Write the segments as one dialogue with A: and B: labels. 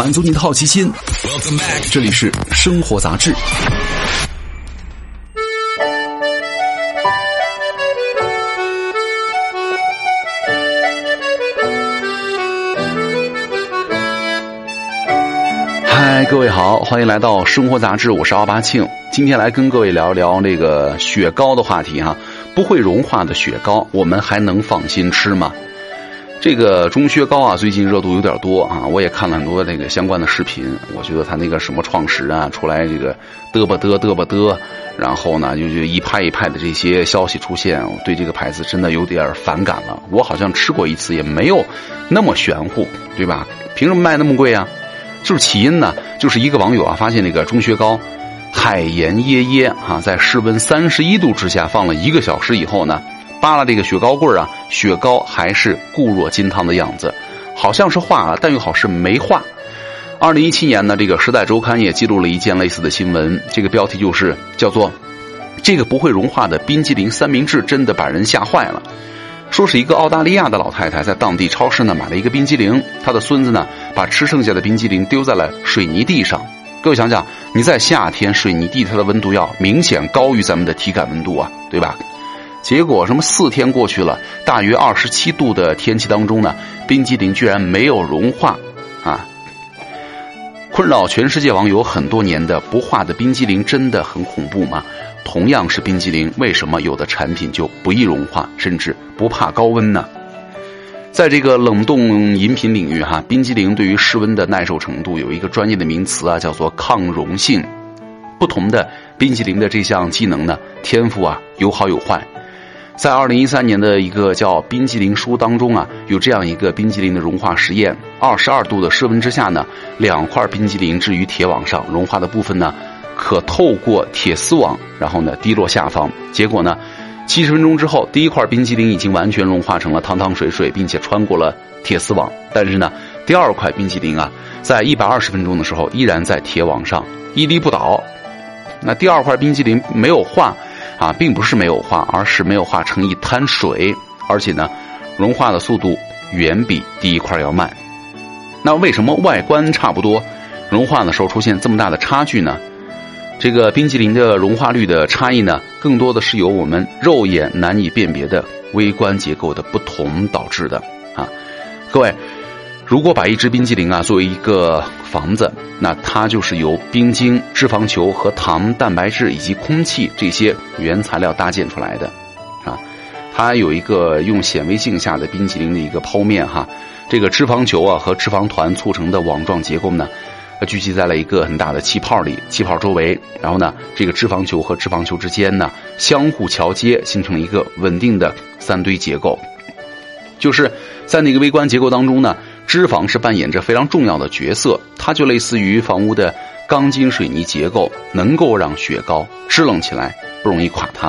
A: 满足你的好奇心。这里是生活杂志。嗨，各位好，欢迎来到生活杂志，我是奥巴庆。今天来跟各位聊一聊那个雪糕的话题哈。不会融化的雪糕，我们还能放心吃吗？这个钟薛高啊，最近热度有点多啊，我也看了很多那个相关的视频。我觉得他那个什么创始人啊，出来这个嘚吧嘚嘚吧嘚，然后呢，就就一派一派的这些消息出现，我对这个牌子真的有点反感了。我好像吃过一次，也没有那么玄乎，对吧？凭什么卖那么贵啊？就是起因呢，就是一个网友啊，发现那个钟薛高。海盐椰椰哈，在室温三十一度之下放了一个小时以后呢，扒拉这个雪糕棍儿啊，雪糕还是固若金汤的样子，好像是化了，但又好是没化。二零一七年呢，这个《时代周刊》也记录了一件类似的新闻，这个标题就是叫做“这个不会融化的冰激凌三明治真的把人吓坏了”。说是一个澳大利亚的老太太在当地超市呢买了一个冰激凌，她的孙子呢把吃剩下的冰激凌丢在了水泥地上。各位想想，你在夏天水泥地，它的温度要明显高于咱们的体感温度啊，对吧？结果什么四天过去了，大约二十七度的天气当中呢，冰激凌居然没有融化，啊！困扰全世界网友很多年的不化的冰激凌真的很恐怖吗？同样是冰激凌，为什么有的产品就不易融化，甚至不怕高温呢？在这个冷冻饮品领域，哈，冰激凌对于室温的耐受程度有一个专业的名词啊，叫做抗溶性。不同的冰激凌的这项技能呢，天赋啊有好有坏。在二零一三年的一个叫《冰激凌书》当中啊，有这样一个冰激凌的融化实验：二十二度的室温之下呢，两块冰激凌置于铁网上，融化的部分呢，可透过铁丝网，然后呢滴落下方。结果呢？七十分钟之后，第一块冰淇淋已经完全融化成了汤汤水水，并且穿过了铁丝网。但是呢，第二块冰淇淋啊，在一百二十分钟的时候，依然在铁网上屹立不倒。那第二块冰淇淋没有化，啊，并不是没有化，而是没有化成一滩水，而且呢，融化的速度远比第一块要慢。那为什么外观差不多，融化的时候出现这么大的差距呢？这个冰淇淋的融化率的差异呢，更多的是由我们肉眼难以辨别的微观结构的不同导致的啊。各位，如果把一只冰激凌啊作为一个房子，那它就是由冰晶、脂肪球和糖、蛋白质以及空气这些原材料搭建出来的啊。它有一个用显微镜下的冰淇淋的一个剖面哈，这个脂肪球啊和脂肪团促成的网状结构呢。聚集在了一个很大的气泡里，气泡周围，然后呢，这个脂肪球和脂肪球之间呢相互桥接，形成了一个稳定的三堆结构。就是在那个微观结构当中呢，脂肪是扮演着非常重要的角色，它就类似于房屋的钢筋水泥结构，能够让雪糕支棱起来，不容易垮塌。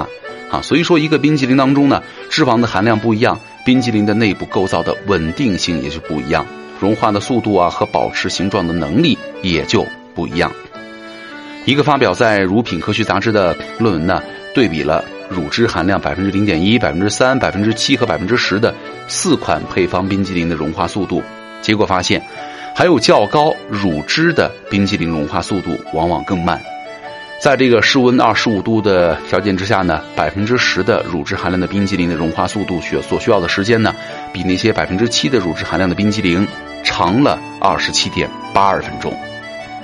A: 啊，所以说一个冰淇淋当中呢，脂肪的含量不一样，冰淇淋的内部构造的稳定性也就不一样。融化的速度啊和保持形状的能力也就不一样。一个发表在《乳品科学杂志》的论文呢，对比了乳汁含量百分之零点一、百分之三、百分之七和百分之十的四款配方冰激凌的融化速度，结果发现，还有较高乳汁的冰淇淋融化速度往往更慢。在这个室温二十五度的条件之下呢，百分之十的乳汁含量的冰激凌的融化速度需所需要的时间呢，比那些百分之七的乳汁含量的冰激凌长了二十七点八二分钟。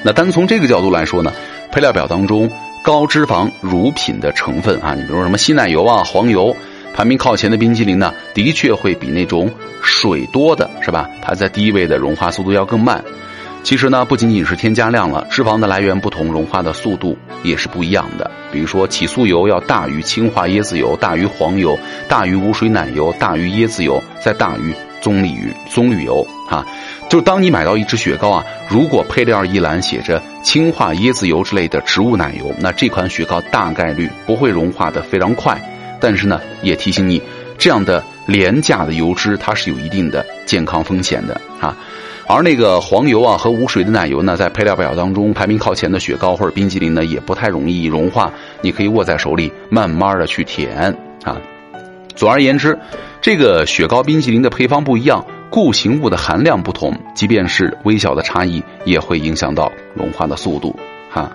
A: 那单从这个角度来说呢，配料表当中高脂肪乳品的成分啊，你比如说什么稀奶油啊、黄油，排名靠前的冰激凌呢，的确会比那种水多的是吧，排在第一位的融化速度要更慢。其实呢，不仅仅是添加量了，脂肪的来源不同，融化的速度也是不一样的。比如说，起酥油要大于氢化椰子油，大于黄油，大于无水奶油，大于椰子油，再大于棕榈。棕榈油啊，就当你买到一支雪糕啊，如果配料一栏写着氢化椰子油之类的植物奶油，那这款雪糕大概率不会融化的非常快。但是呢，也提醒你，这样的廉价的油脂它是有一定的健康风险的啊。而那个黄油啊和无水的奶油呢，在配料表当中排名靠前的雪糕或者冰激凌呢，也不太容易融化。你可以握在手里，慢慢的去舔啊。总而言之，这个雪糕冰淇淋的配方不一样，固形物的含量不同，即便是微小的差异，也会影响到融化的速度。哈，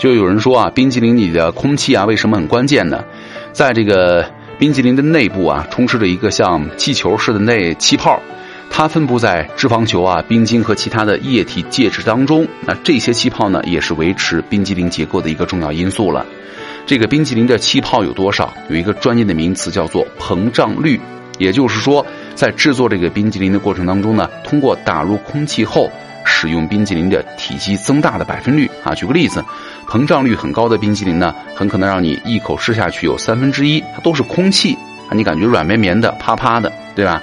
A: 就有人说啊，冰激凌里的空气啊，为什么很关键呢？在这个冰激凌的内部啊，充斥着一个像气球似的内气泡。它分布在脂肪球啊、冰晶和其他的液体介质当中。那这些气泡呢，也是维持冰激凌结构的一个重要因素了。这个冰激凌的气泡有多少？有一个专业的名词叫做膨胀率。也就是说，在制作这个冰激凌的过程当中呢，通过打入空气后，使用冰激凌的体积增大的百分率啊。举个例子，膨胀率很高的冰激凌呢，很可能让你一口吃下去有三分之一它都是空气，你感觉软绵绵的、啪啪的，对吧？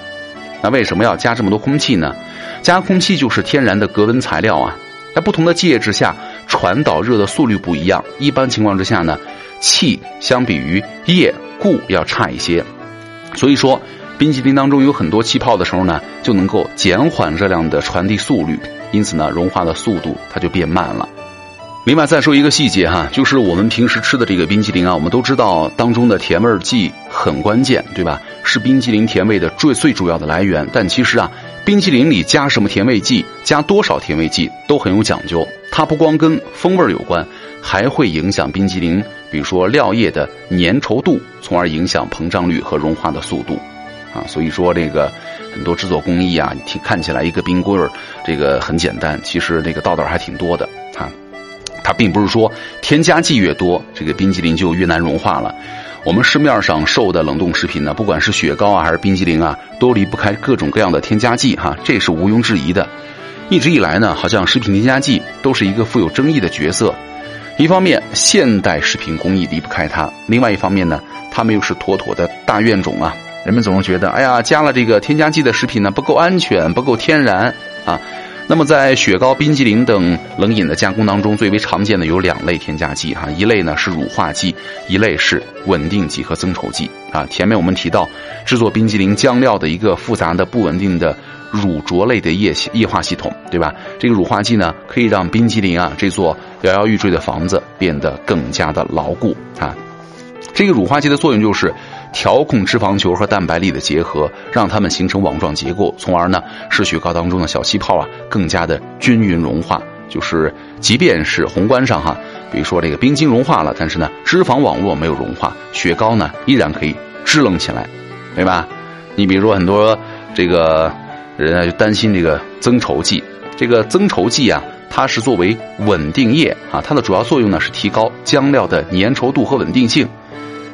A: 那为什么要加这么多空气呢？加空气就是天然的隔温材料啊。在不同的介质下，传导热的速率不一样。一般情况之下呢，气相比于液固要差一些。所以说，冰淇淋当中有很多气泡的时候呢，就能够减缓热量的传递速率，因此呢，融化的速度它就变慢了。另外再说一个细节哈，就是我们平时吃的这个冰淇淋啊，我们都知道当中的甜味剂很关键，对吧？是冰淇淋甜味的最最主要的来源。但其实啊，冰淇淋里加什么甜味剂，加多少甜味剂都很有讲究。它不光跟风味有关，还会影响冰淇淋，比如说料液的粘稠度，从而影响膨胀率和融化的速度。啊，所以说这个很多制作工艺啊，听看起来一个冰棍儿这个很简单，其实这个道道还挺多的。它并不是说添加剂越多，这个冰激凌就越难融化了。我们市面上售的冷冻食品呢，不管是雪糕啊还是冰激凌啊，都离不开各种各样的添加剂哈，这是毋庸置疑的。一直以来呢，好像食品添加剂都是一个富有争议的角色。一方面，现代食品工艺离不开它；另外一方面呢，它们又是妥妥的大怨种啊。人们总是觉得，哎呀，加了这个添加剂的食品呢，不够安全，不够天然啊。那么，在雪糕、冰激凌等冷饮的加工当中，最为常见的有两类添加剂哈，一类呢是乳化剂，一类是稳定剂和增稠剂啊。前面我们提到，制作冰激凌浆料的一个复杂的不稳定的乳浊类的液液化系统，对吧？这个乳化剂呢，可以让冰激凌啊这座摇摇欲坠的房子变得更加的牢固啊。这个乳化剂的作用就是。调控脂肪球和蛋白粒的结合，让它们形成网状结构，从而呢使雪糕当中的小气泡啊更加的均匀融化。就是即便是宏观上哈，比如说这个冰晶融化了，但是呢脂肪网络没有融化，雪糕呢依然可以支棱起来，对吧？你比如说很多这个人啊就担心这个增稠剂，这个增稠剂啊它是作为稳定液啊，它的主要作用呢是提高浆料的粘稠度和稳定性。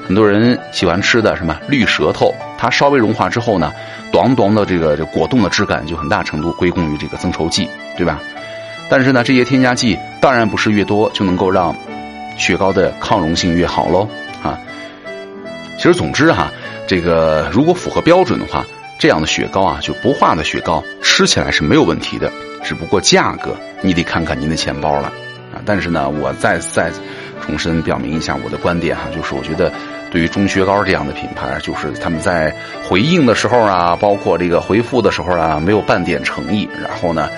A: 很多人喜欢吃的什么绿舌头，它稍微融化之后呢，短短的这个这果冻的质感就很大程度归功于这个增稠剂，对吧？但是呢，这些添加剂当然不是越多就能够让雪糕的抗溶性越好喽啊。其实总之哈，这个如果符合标准的话，这样的雪糕啊，就不化的雪糕吃起来是没有问题的，只不过价格你得看看您的钱包了啊。但是呢，我再再。重申表明一下我的观点哈，就是我觉得对于钟薛高这样的品牌，就是他们在回应的时候啊，包括这个回复的时候啊，没有半点诚意。然后呢，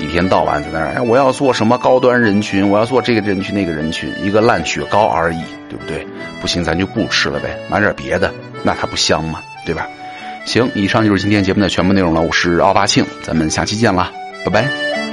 A: 一天到晚在那儿，我要做什么高端人群，我要做这个人群那个人群，一个烂雪糕而已，对不对？不行，咱就不吃了呗，买点别的，那它不香吗？对吧？行，以上就是今天节目的全部内容了。我是奥巴庆，咱们下期见了，拜拜。